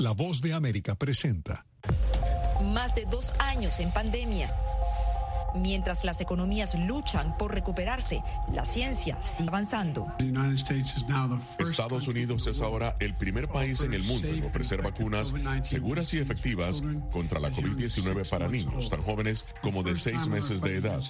La voz de América presenta. Más de dos años en pandemia. Mientras las economías luchan por recuperarse, la ciencia sigue avanzando. Estados Unidos es ahora el primer país en el mundo en ofrecer vacunas seguras y efectivas contra la COVID-19 para niños tan jóvenes como de seis meses de edad.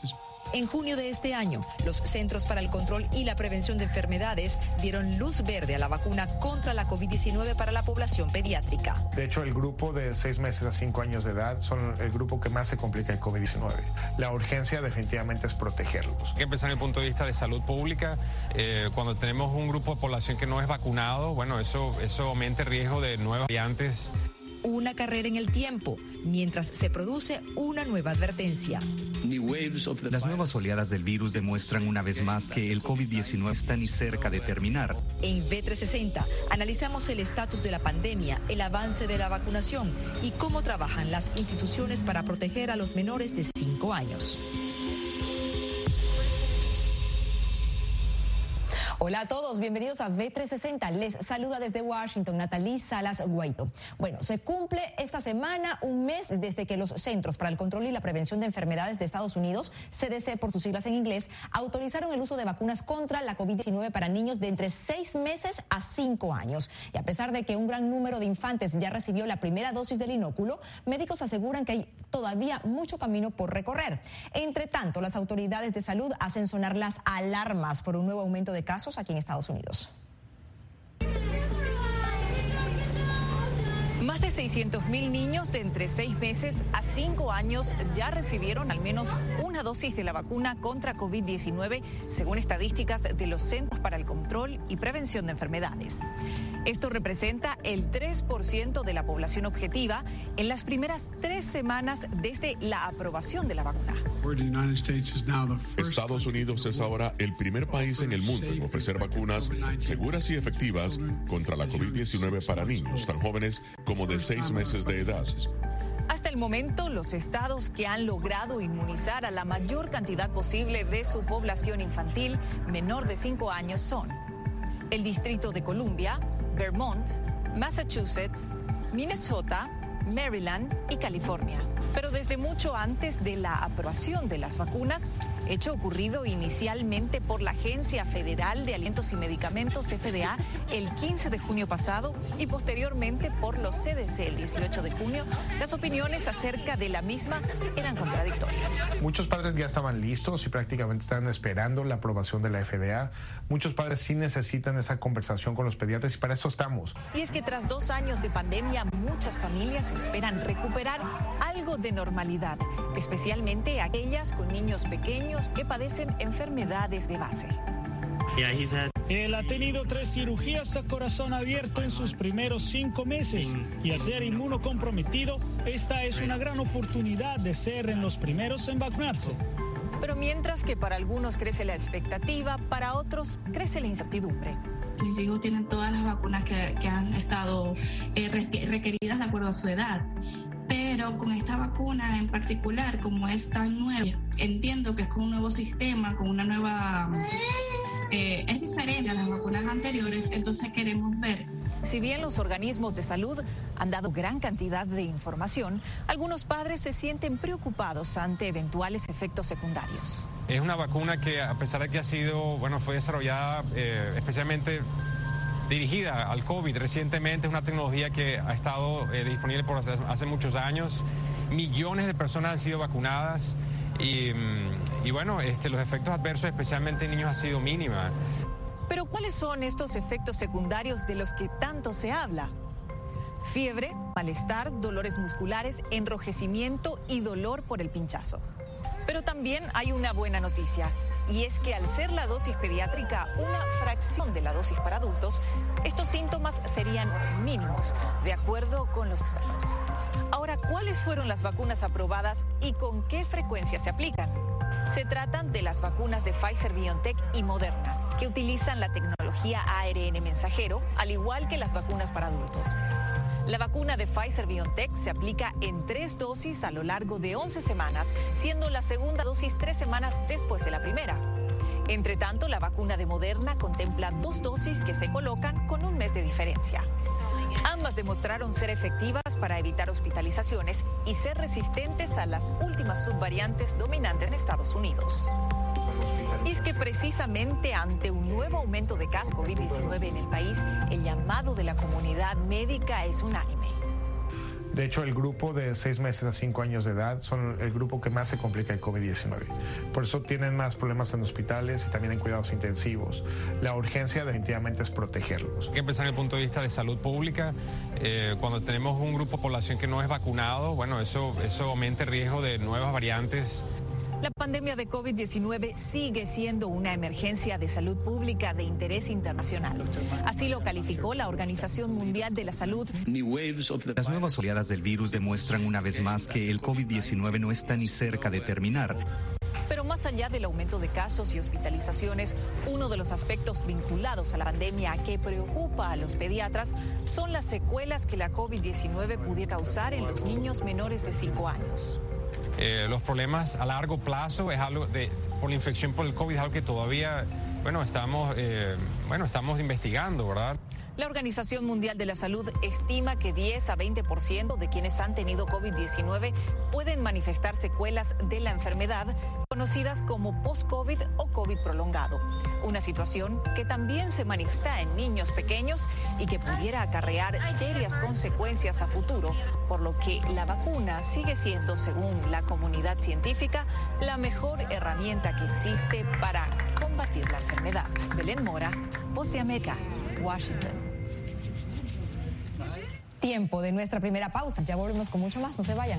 En junio de este año, los Centros para el Control y la Prevención de Enfermedades dieron luz verde a la vacuna contra la COVID-19 para la población pediátrica. De hecho, el grupo de seis meses a cinco años de edad son el grupo que más se complica el COVID-19. La urgencia definitivamente es protegerlos. Hay que empezar desde el punto de vista de salud pública. Eh, cuando tenemos un grupo de población que no es vacunado, bueno, eso, eso aumenta el riesgo de nuevas variantes una carrera en el tiempo mientras se produce una nueva advertencia. Las nuevas oleadas del virus demuestran una vez más que el COVID-19 está ni cerca de terminar. En B360 analizamos el estatus de la pandemia, el avance de la vacunación y cómo trabajan las instituciones para proteger a los menores de 5 años. Hola a todos, bienvenidos a B360. Les saluda desde Washington Natalie Salas Guaito. Bueno, se cumple esta semana un mes desde que los Centros para el Control y la Prevención de Enfermedades de Estados Unidos, CDC por sus siglas en inglés, autorizaron el uso de vacunas contra la COVID-19 para niños de entre seis meses a cinco años. Y a pesar de que un gran número de infantes ya recibió la primera dosis del inóculo, médicos aseguran que hay todavía mucho camino por recorrer. Entre tanto, las autoridades de salud hacen sonar las alarmas por un nuevo aumento de casos aquí en Estados Unidos. Más de 600 mil niños de entre 6 meses a 5 años ya recibieron al menos una dosis de la vacuna contra COVID-19, según estadísticas de los Centros para el Control y Prevención de Enfermedades. Esto representa el 3% de la población objetiva en las primeras tres semanas desde la aprobación de la vacuna. Estados Unidos es ahora el primer país en el mundo en ofrecer vacunas seguras y efectivas contra la COVID-19 para niños tan jóvenes como de seis meses de edad. Hasta el momento, los estados que han logrado inmunizar a la mayor cantidad posible de su población infantil menor de cinco años son el Distrito de Columbia, Vermont, Massachusetts, Minnesota, Maryland y California. Pero desde mucho antes de la aprobación de las vacunas, hecho ocurrido inicialmente por la Agencia Federal de Alimentos y Medicamentos, FDA, el 15 de junio pasado y posteriormente por los CDC el 18 de junio, las opiniones acerca de la misma eran contradictorias. Muchos padres ya estaban listos y prácticamente estaban esperando la aprobación de la FDA. Muchos padres sí necesitan esa conversación con los pediatras y para eso estamos. Y es que tras dos años de pandemia, muchas familias esperan recuperar algo de normalidad, especialmente aquellas con niños pequeños que padecen enfermedades de base. Él ha tenido tres cirugías a corazón abierto en sus primeros cinco meses y al ser inmunocomprometido, esta es una gran oportunidad de ser en los primeros en vacunarse. Pero mientras que para algunos crece la expectativa, para otros crece la incertidumbre. Mis hijos tienen todas las vacunas que, han estado eh, requeridas de acuerdo a su edad pero con esta vacuna en particular, como es tan nueva, entiendo que es con un nuevo sistema, con una nueva... Eh, es diferente a las vacunas anteriores, entonces queremos ver. Si bien los organismos de salud han dado gran cantidad de información, algunos padres se sienten preocupados ante eventuales efectos secundarios. Es una vacuna que a pesar de que ha sido, bueno, fue desarrollada eh, especialmente dirigida al COVID. Recientemente es una tecnología que ha estado eh, disponible por hace, muchos años. Millones de personas han sido vacunadas y, mm, bueno, este, los efectos adversos, especialmente en niños, han sido mínima. Pero ¿cuáles son estos efectos secundarios de los que tanto se habla? Fiebre, malestar, dolores musculares, enrojecimiento y dolor por el pinchazo. Pero también hay una buena noticia y es que al ser la dosis pediátrica una fracción de la dosis para adultos, estos síntomas serían mínimos, de acuerdo con los expertos. Ahora, ¿cuáles fueron las vacunas aprobadas y con qué frecuencia se aplican? Se tratan de las vacunas de Pfizer BioNTech y Moderna, que utilizan la tecnología ARN mensajero, al igual que las vacunas para adultos. La vacuna de Pfizer BioNTech se aplica en tres dosis a lo largo de 11 semanas, siendo la segunda dosis tres semanas después de la primera. Entre tanto, la vacuna de Moderna contempla dos dosis que se colocan con un mes de diferencia. Ambas demostraron ser efectivas para evitar hospitalizaciones y ser resistentes a las últimas subvariantes dominantes en Estados Unidos. Y es que precisamente ante un nuevo aumento de casos COVID-19 en el país, el llamado de la comunidad médica es unánime. De hecho, el grupo de seis meses a cinco años de edad son el grupo que más se complica el COVID-19. Por eso tienen más problemas en hospitales y también en cuidados intensivos. La urgencia definitivamente es protegerlos. Hay que empezar en el punto de vista de salud pública. Eh, cuando tenemos un grupo de población que no es vacunado, bueno, eso, eso aumenta el riesgo de nuevas variantes la pandemia de COVID-19 sigue siendo una emergencia de salud pública de interés internacional. Así lo calificó la Organización Mundial de la Salud. Las nuevas oleadas del virus demuestran una vez más que el COVID-19 no está ni cerca de terminar. Pero más allá del aumento de casos y hospitalizaciones, uno de los aspectos vinculados a la pandemia que preocupa a los pediatras son las secuelas que la COVID-19 pudiera causar en los niños menores de 5 años. Eh, los problemas a largo plazo es algo de, por la infección por el COVID, es algo que todavía, bueno, estamos, eh, bueno, estamos investigando, ¿verdad? La Organización Mundial de la Salud estima que 10 a 20% de quienes han tenido COVID-19 pueden manifestar secuelas de la enfermedad conocidas como post-COVID o COVID prolongado. Una situación que también se manifiesta en niños pequeños y que pudiera acarrear serias consecuencias a futuro, por lo que la vacuna sigue siendo, según la comunidad científica, la mejor herramienta que existe para combatir la enfermedad. Belén Mora, Voz América, Washington. Tiempo de nuestra primera pausa. Ya volvemos con mucho más. No se vayan.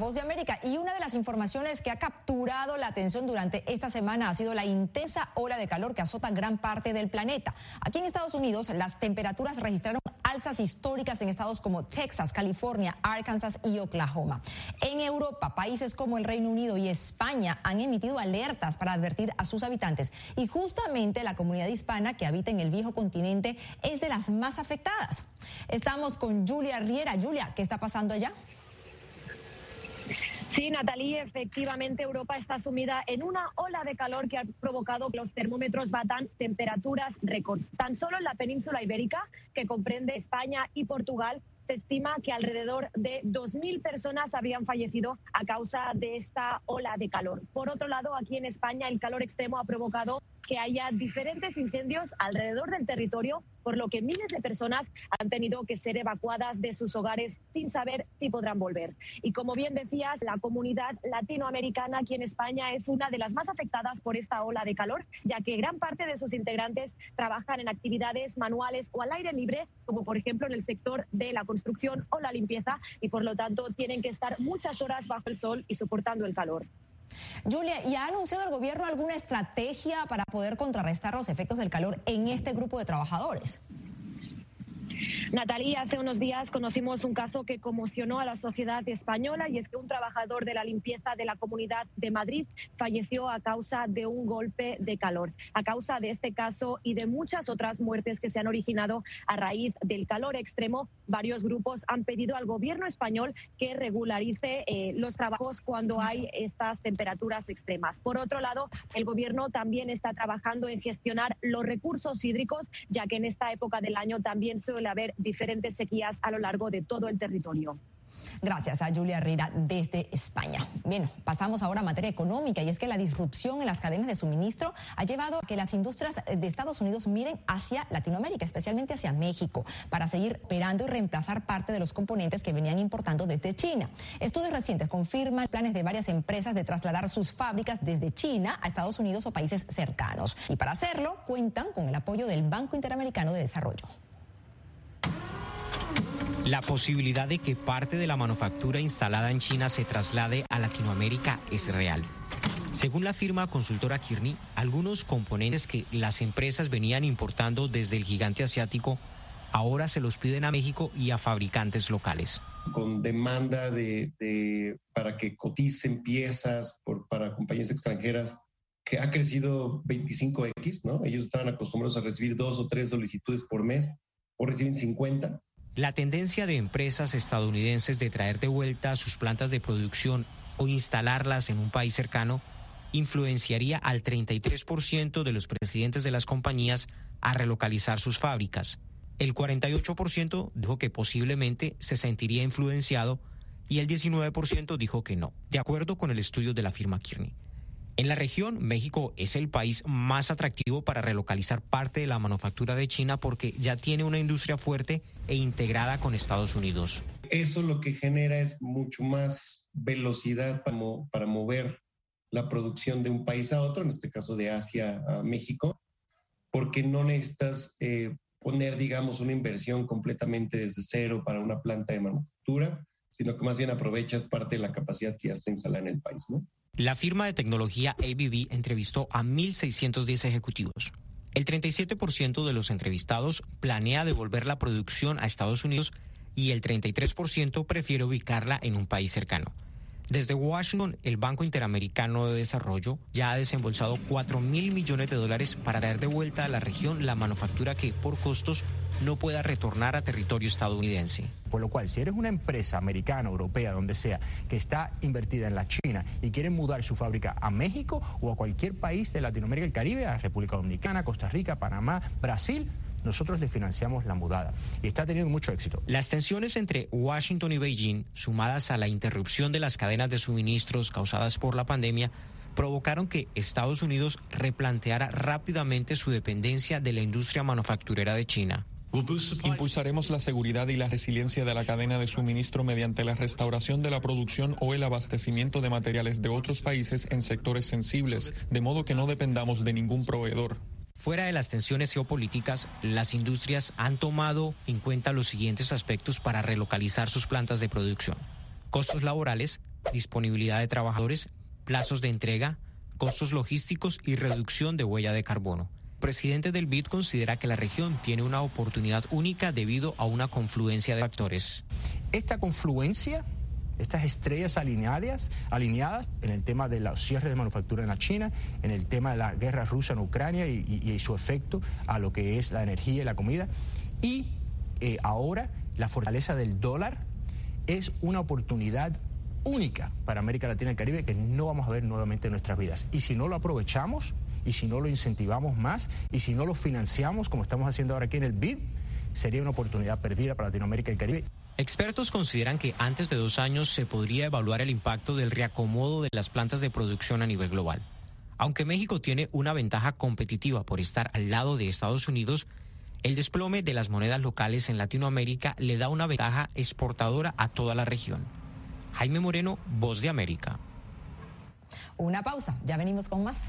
Voz de América y una de las informaciones que ha capturado la atención durante esta semana ha sido la intensa ola de calor que azota gran parte del planeta. Aquí en Estados Unidos las temperaturas registraron alzas históricas en estados como Texas, California, Arkansas y Oklahoma. En Europa, países como el Reino Unido y España han emitido alertas para advertir a sus habitantes y justamente la comunidad hispana que habita en el viejo continente es de las más afectadas. Estamos con Julia Riera. Julia, ¿qué está pasando allá? Sí, Natalie, efectivamente Europa está sumida en una ola de calor que ha provocado que los termómetros batan temperaturas récords. Tan solo en la península ibérica, que comprende España y Portugal, se estima que alrededor de 2.000 personas habrían fallecido a causa de esta ola de calor. Por otro lado, aquí en España el calor extremo ha provocado que haya diferentes incendios alrededor del territorio, por lo que miles de personas han tenido que ser evacuadas de sus hogares sin saber si podrán volver. Y como bien decías, la comunidad latinoamericana aquí en España es una de las más afectadas por esta ola de calor, ya que gran parte de sus integrantes trabajan en actividades manuales o al aire libre, como por ejemplo en el sector de la construcción o la limpieza, y por lo tanto tienen que estar muchas horas bajo el sol y soportando el calor. Julia, ¿y ha anunciado el gobierno alguna estrategia para poder contrarrestar los efectos del calor en este grupo de trabajadores? Natalia, hace unos días conocimos un caso que conmocionó a la sociedad española y es que un trabajador de la limpieza de la Comunidad de Madrid falleció a causa de un golpe de calor. A causa de este caso y de muchas otras muertes que se han originado a raíz del calor extremo, varios grupos han pedido al gobierno español que regularice eh, los trabajos cuando hay estas temperaturas extremas. Por otro lado, el gobierno también está trabajando en gestionar los recursos hídricos, ya que en esta época del año también suele haber diferentes sequías a lo largo de todo el territorio. Gracias a Julia Rira desde España. Bien, pasamos ahora a materia económica y es que la disrupción en las cadenas de suministro ha llevado a que las industrias de Estados Unidos miren hacia Latinoamérica, especialmente hacia México, para seguir operando y reemplazar parte de los componentes que venían importando desde China. Estudios recientes confirman planes de varias empresas de trasladar sus fábricas desde China a Estados Unidos o países cercanos. Y para hacerlo cuentan con el apoyo del Banco Interamericano de Desarrollo. La posibilidad de que parte de la manufactura instalada en China se traslade a Latinoamérica es real. Según la firma consultora Kearney, algunos componentes que las empresas venían importando desde el gigante asiático ahora se los piden a México y a fabricantes locales. Con demanda de, para que coticen piezas para compañías extranjeras que ha crecido 25x, ¿no? Ellos estaban acostumbrados a recibir dos o tres solicitudes por mes, o reciben 50 la tendencia de empresas estadounidenses de traer de vuelta sus plantas de producción o instalarlas en un país cercano influenciaría al 33% de los presidentes de las compañías a relocalizar sus fábricas. El 48% dijo que posiblemente se sentiría influenciado y el 19% dijo que no, de acuerdo con el estudio de la firma Kearney. En la región, México es el país más atractivo para relocalizar parte de la manufactura de China porque ya tiene una industria fuerte e integrada con Estados Unidos. Eso lo que genera es mucho más velocidad para, mover la producción de un país a otro, en este caso de Asia a México, porque no necesitas eh, poner, digamos, una inversión completamente desde cero para una planta de manufactura, sino que más bien aprovechas parte de la capacidad que ya está instalada en el país, ¿no? La firma de tecnología ABB entrevistó a 1.610 ejecutivos. El 37% de los entrevistados planea devolver la producción a Estados Unidos y el 33% prefiere ubicarla en un país cercano. Desde Washington, el Banco Interamericano de Desarrollo ya ha desembolsado 4 mil millones de dólares para traer de vuelta a la región la manufactura que por costos no pueda retornar a territorio estadounidense. Por lo cual, si eres una empresa americana, europea, donde sea, que está invertida en la China y quiere mudar su fábrica a México o a cualquier país de Latinoamérica y el Caribe, a República Dominicana, Costa Rica, Panamá, Brasil, nosotros le financiamos la mudada y está teniendo mucho éxito. Las tensiones entre Washington y Beijing, sumadas a la interrupción de las cadenas de suministros causadas por la pandemia, provocaron que Estados Unidos replanteara rápidamente su dependencia de la industria manufacturera de China. Impulsaremos la seguridad y la resiliencia de la cadena de suministro mediante la restauración de la producción o el abastecimiento de materiales de otros países en sectores sensibles, de modo que no dependamos de ningún proveedor. Fuera de las tensiones geopolíticas, las industrias han tomado en cuenta los siguientes aspectos para relocalizar sus plantas de producción. Costos laborales, disponibilidad de trabajadores, plazos de entrega, costos logísticos y reducción de huella de carbono. El presidente del BID considera que la región tiene una oportunidad única debido a una confluencia de factores. Esta confluencia estas estrellas alineadas, alineadas en el tema de los cierres de manufactura en la China, en el tema de la guerra rusa en Ucrania y, su efecto a lo que es la energía y la comida. Y eh, ahora la fortaleza del dólar es una oportunidad única para América Latina y el Caribe que no vamos a ver nuevamente en nuestras vidas. Y si no lo aprovechamos, y si no lo incentivamos más, y si no lo financiamos como estamos haciendo ahora aquí en el BID, sería una oportunidad perdida para Latinoamérica y el Caribe. Expertos consideran que antes de dos años se podría evaluar el impacto del reacomodo de las plantas de producción a nivel global. Aunque México tiene una ventaja competitiva por estar al lado de Estados Unidos, el desplome de las monedas locales en Latinoamérica le da una ventaja exportadora a toda la región. Jaime Moreno, Voz de América. Una pausa, ya venimos con más.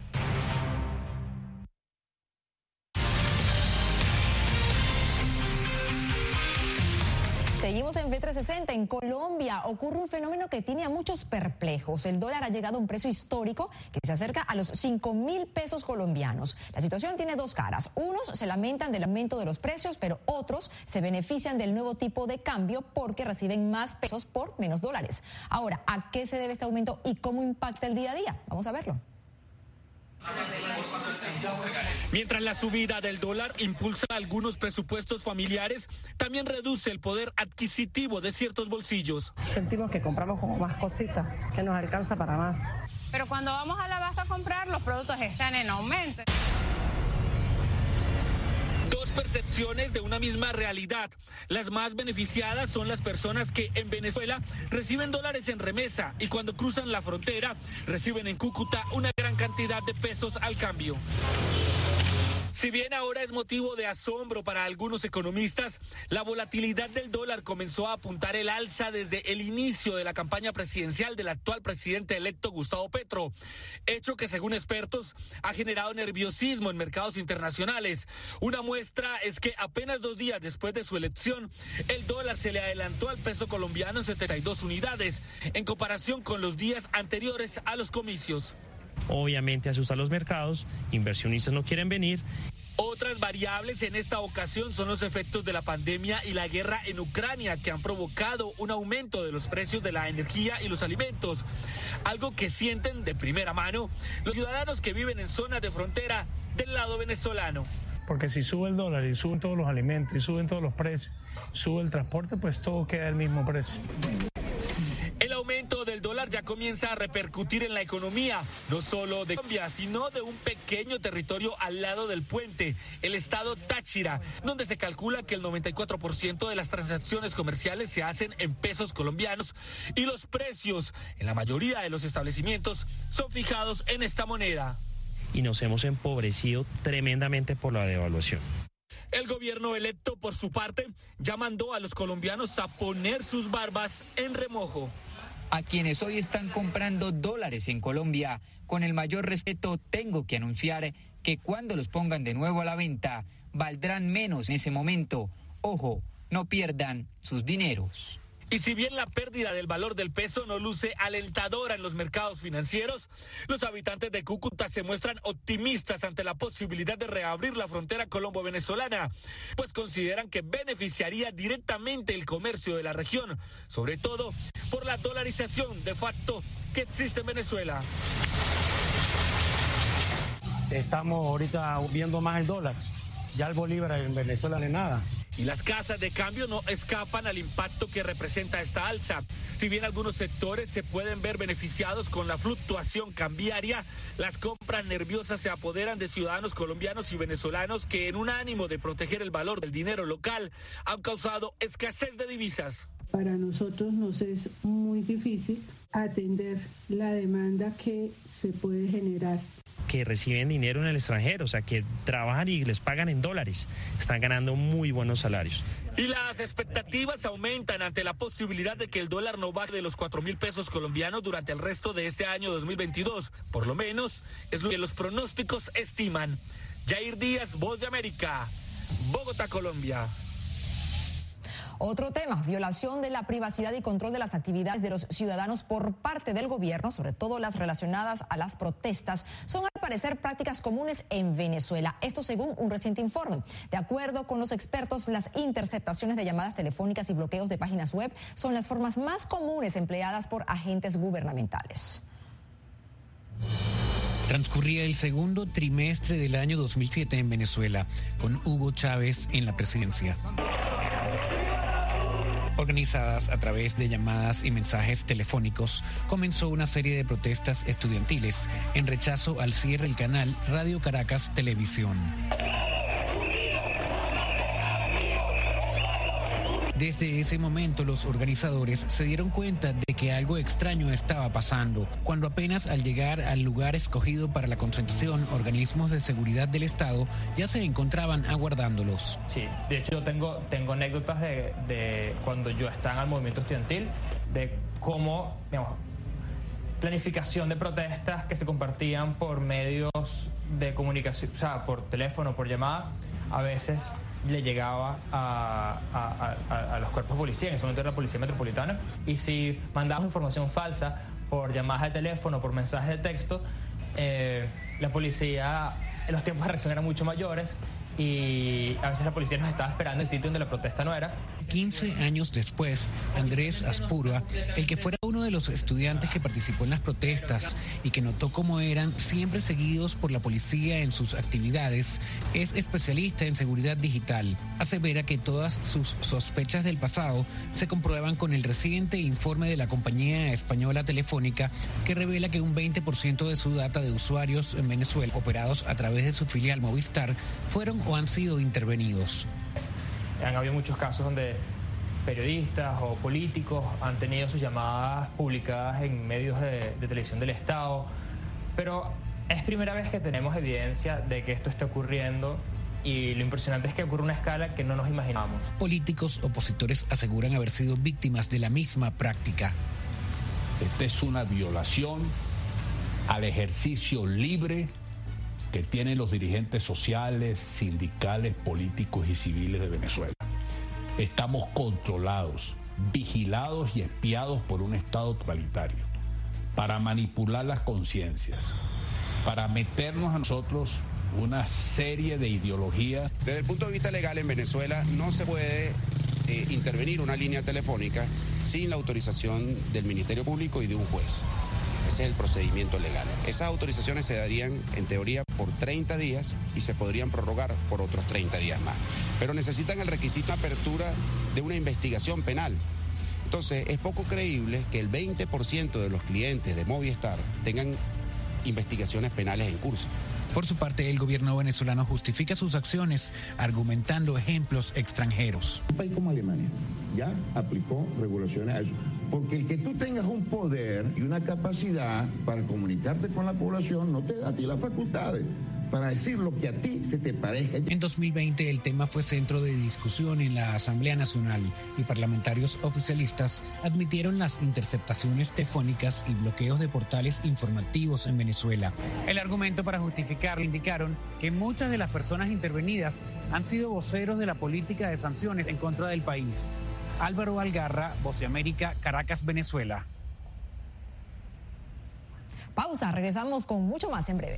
Seguimos en B360. En Colombia ocurre un fenómeno que tiene a muchos perplejos. El dólar ha llegado a un precio histórico que se acerca a los 5 mil pesos colombianos. La situación tiene dos caras. Unos se lamentan del aumento de los precios, pero otros se benefician del nuevo tipo de cambio porque reciben más pesos por menos dólares. Ahora, ¿a qué se debe este aumento y cómo impacta el día a día? Vamos a verlo. Mientras la subida del dólar impulsa algunos presupuestos familiares, también reduce el poder adquisitivo de ciertos bolsillos. Sentimos que compramos como más cositas, que nos alcanza para más. Pero cuando vamos a la base a comprar, los productos están en aumento. Percepciones de una misma realidad. Las más beneficiadas son las personas que en Venezuela reciben dólares en remesa y cuando cruzan la frontera reciben en Cúcuta una gran cantidad de pesos al cambio. Si bien ahora es motivo de asombro para algunos economistas, la volatilidad del dólar comenzó a apuntar el alza desde el inicio de la campaña presidencial del actual presidente electo Gustavo Petro, hecho que según expertos ha generado nerviosismo en mercados internacionales. Una muestra es que apenas dos días después de su elección, el dólar se le adelantó al peso colombiano en 72 unidades, en comparación con los días anteriores a los comicios obviamente asusta a los mercados, inversionistas no quieren venir. Otras variables en esta ocasión son los efectos de la pandemia y la guerra en Ucrania que han provocado un aumento de los precios de la energía y los alimentos, algo que sienten de primera mano los ciudadanos que viven en zonas de frontera del lado venezolano. Porque si sube el dólar y suben todos los alimentos y suben todos los precios, sube el transporte, pues todo queda al mismo precio. El aumento del dólar ya comienza a repercutir en la economía, no solo de Colombia, sino de un pequeño territorio al lado del puente, el estado Táchira, donde se calcula que el 94% de las transacciones comerciales se hacen en pesos colombianos y los precios en la mayoría de los establecimientos son fijados en esta moneda. Y nos hemos empobrecido tremendamente por la devaluación. El gobierno electo, por su parte, ya mandó a los colombianos a poner sus barbas en remojo. A quienes hoy están comprando dólares en Colombia. Con el mayor respeto, tengo que anunciar que cuando los pongan de nuevo a la venta, valdrán menos en ese momento. Ojo, no pierdan sus dineros. Y si bien la pérdida del valor del peso no luce alentadora en los mercados financieros, los habitantes de Cúcuta se muestran optimistas ante la posibilidad de reabrir la frontera colombo-venezolana, pues consideran que beneficiaría directamente el comercio de la región, sobre todo por la dolarización de facto que existe en Venezuela. Estamos ahorita viendo más el dólar. Ya el bolívar en Venezuela no es nada y las casas de cambio no escapan al impacto que representa esta alza. Si bien algunos sectores se pueden ver beneficiados con la fluctuación cambiaria, las compras nerviosas se apoderan de ciudadanos colombianos y venezolanos que en un ánimo de proteger el valor del dinero local han causado escasez de divisas. Para nosotros nos es muy difícil atender la demanda que se puede generar que reciben dinero en el extranjero, o sea, que trabajan y les pagan en dólares. Están ganando muy buenos salarios. Y las expectativas aumentan ante la posibilidad de que el dólar no baje de los 4 mil pesos colombianos durante el resto de este año 2022. Por lo menos es lo que los pronósticos estiman. Jair Díaz, Voz de América, Bogotá, Colombia. Otro tema, violación de la privacidad y control de las actividades de los ciudadanos por parte del gobierno, sobre todo las relacionadas a las protestas, son al parecer prácticas comunes en Venezuela. Esto según un reciente informe. De acuerdo con los expertos, las interceptaciones de llamadas telefónicas y bloqueos de páginas web son las formas más comunes empleadas por agentes gubernamentales. Transcurría el segundo trimestre del año 2007 en Venezuela, con Hugo Chávez en la presidencia organizadas a través de llamadas y mensajes telefónicos, comenzó una serie de protestas estudiantiles en rechazo al cierre del canal Radio Caracas Televisión. Desde ese momento los organizadores se dieron cuenta de que algo extraño estaba pasando, cuando apenas al llegar al lugar escogido para la concentración, organismos de seguridad del Estado ya se encontraban aguardándolos. Sí, de hecho yo tengo, tengo anécdotas de, cuando yo estaba en el movimiento estudiantil, de cómo, digamos, planificación de protestas que se compartían por medios de comunicación, o sea, por teléfono, por llamada, a veces le llegaba a, los cuerpos policía, en ese momento era la Policía Metropolitana, y si mandábamos información falsa por llamadas de teléfono, por mensajes de texto, eh, la policía, los tiempos de reacción eran mucho mayores y a veces la policía nos estaba esperando en el sitio donde la protesta no era. 15 años después, Andrés Aspurua, el que fuera uno de los estudiantes que participó en las protestas y que notó cómo eran siempre seguidos por la policía en sus actividades, es especialista en seguridad digital. Asevera que todas sus sospechas del pasado se comprueban con el reciente informe de la compañía española telefónica que revela que un 20% de su data de usuarios en Venezuela operados a través de su filial Movistar fueron o han sido intervenidos. Han habido muchos casos donde periodistas o políticos han tenido sus llamadas publicadas en medios de, televisión del Estado, pero es primera vez que tenemos evidencia de que esto está ocurriendo y lo impresionante es que ocurre una escala que no nos imaginamos. Políticos opositores aseguran haber sido víctimas de la misma práctica. Esta es una violación al ejercicio libre que tienen los dirigentes sociales, sindicales, políticos y civiles de Venezuela. Estamos controlados, vigilados y espiados por un Estado totalitario para manipular las conciencias, para meternos a nosotros una serie de ideologías. Desde el punto de vista legal en Venezuela no se puede eh, intervenir una línea telefónica sin la autorización del Ministerio Público y de un juez. Ese es el procedimiento legal. Esas autorizaciones se darían, en teoría, por 30 días y se podrían prorrogar por otros 30 días más. Pero necesitan el requisito de apertura de una investigación penal. Entonces, es poco creíble que el 20% de los clientes de Movistar tengan investigaciones penales en curso. Por su parte, el gobierno venezolano justifica sus acciones argumentando ejemplos extranjeros. Un país como Alemania ya aplicó regulaciones a eso. Porque el que tú tengas un poder y una capacidad para comunicarte con la población no te da a ti las facultades. Para decir lo que a ti se te parezca. En 2020 el tema fue centro de discusión en la Asamblea Nacional y parlamentarios oficialistas admitieron las interceptaciones telefónicas y bloqueos de portales informativos en Venezuela. El argumento para justificarlo indicaron que muchas de las personas intervenidas han sido voceros de la política de sanciones en contra del país. Álvaro Algarra, Voz de América, Caracas, Venezuela. Pausa, regresamos con mucho más en breve.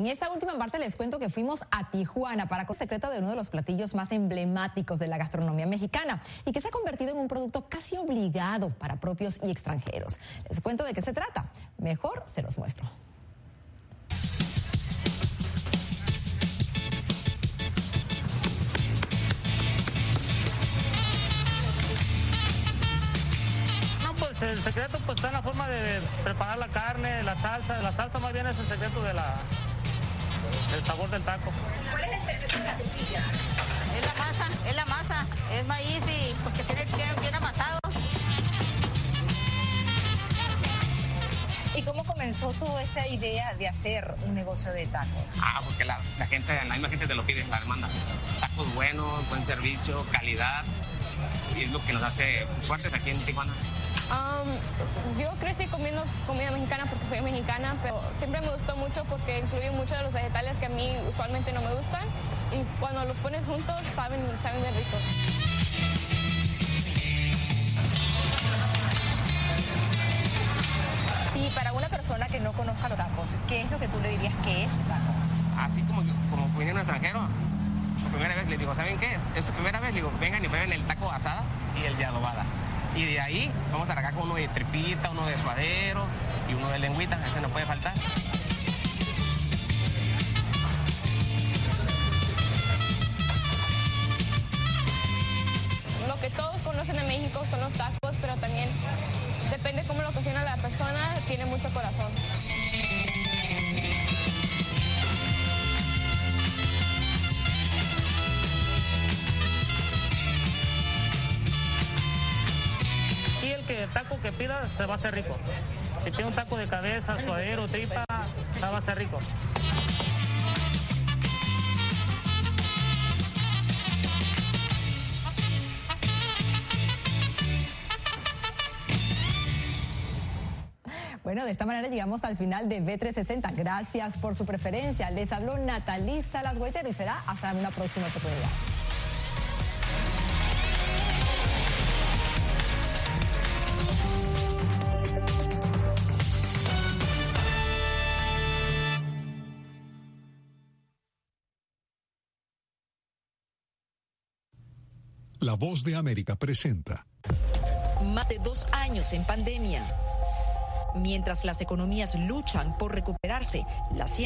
En esta última parte les cuento que fuimos a Tijuana para el secreto de uno de los platillos más emblemáticos de la gastronomía mexicana y que se ha convertido en un producto casi obligado para propios y extranjeros. Les cuento de qué se trata. Mejor se los muestro. Pues el secreto pues está en la forma de preparar la carne, la salsa. La salsa más bien es el secreto de la, del sabor del taco. ¿Cuál es el secreto de la tortilla? Es la masa, es la masa, es maíz y porque tiene que quedar bien amasado. ¿Y cómo comenzó toda esta idea de hacer un negocio de tacos? Ah, porque la, la gente, la misma gente te lo pide, la demanda. Tacos buenos, buen servicio, calidad, y es lo que nos hace fuertes aquí en Tijuana. Um, yo crecí comiendo comida mexicana porque soy mexicana, pero siempre me gustó mucho porque incluye muchos de los vegetales que a mí usualmente no me gustan y cuando los pones juntos saben, saben bien ricos. Sí, para una persona que no conozca los tacos, ¿qué es lo que tú le dirías que es un taco? Así como, yo- como vine un extranjero, por primera vez le digo, ¿saben qué? Es su primera vez, le digo, vengan y prueben el taco asada y el de adobada. Y de ahí vamos a arrancar con uno de tripita, uno de suadero y uno de lengüita, ese no puede faltar. Lo que todos conocen en México son los tacos, pero también depende cómo lo cocina la persona, tiene mucho corazón. El taco que pida se va a hacer rico. Si pide un taco de cabeza, suadero, tripa, va a ser rico. Bueno, de esta manera llegamos al final de B360. Gracias por su preferencia. Les habló Natalisa Las y será hasta una próxima oportunidad. La voz de América presenta. Más de dos años en pandemia. Mientras las economías luchan por recuperarse, la ciencia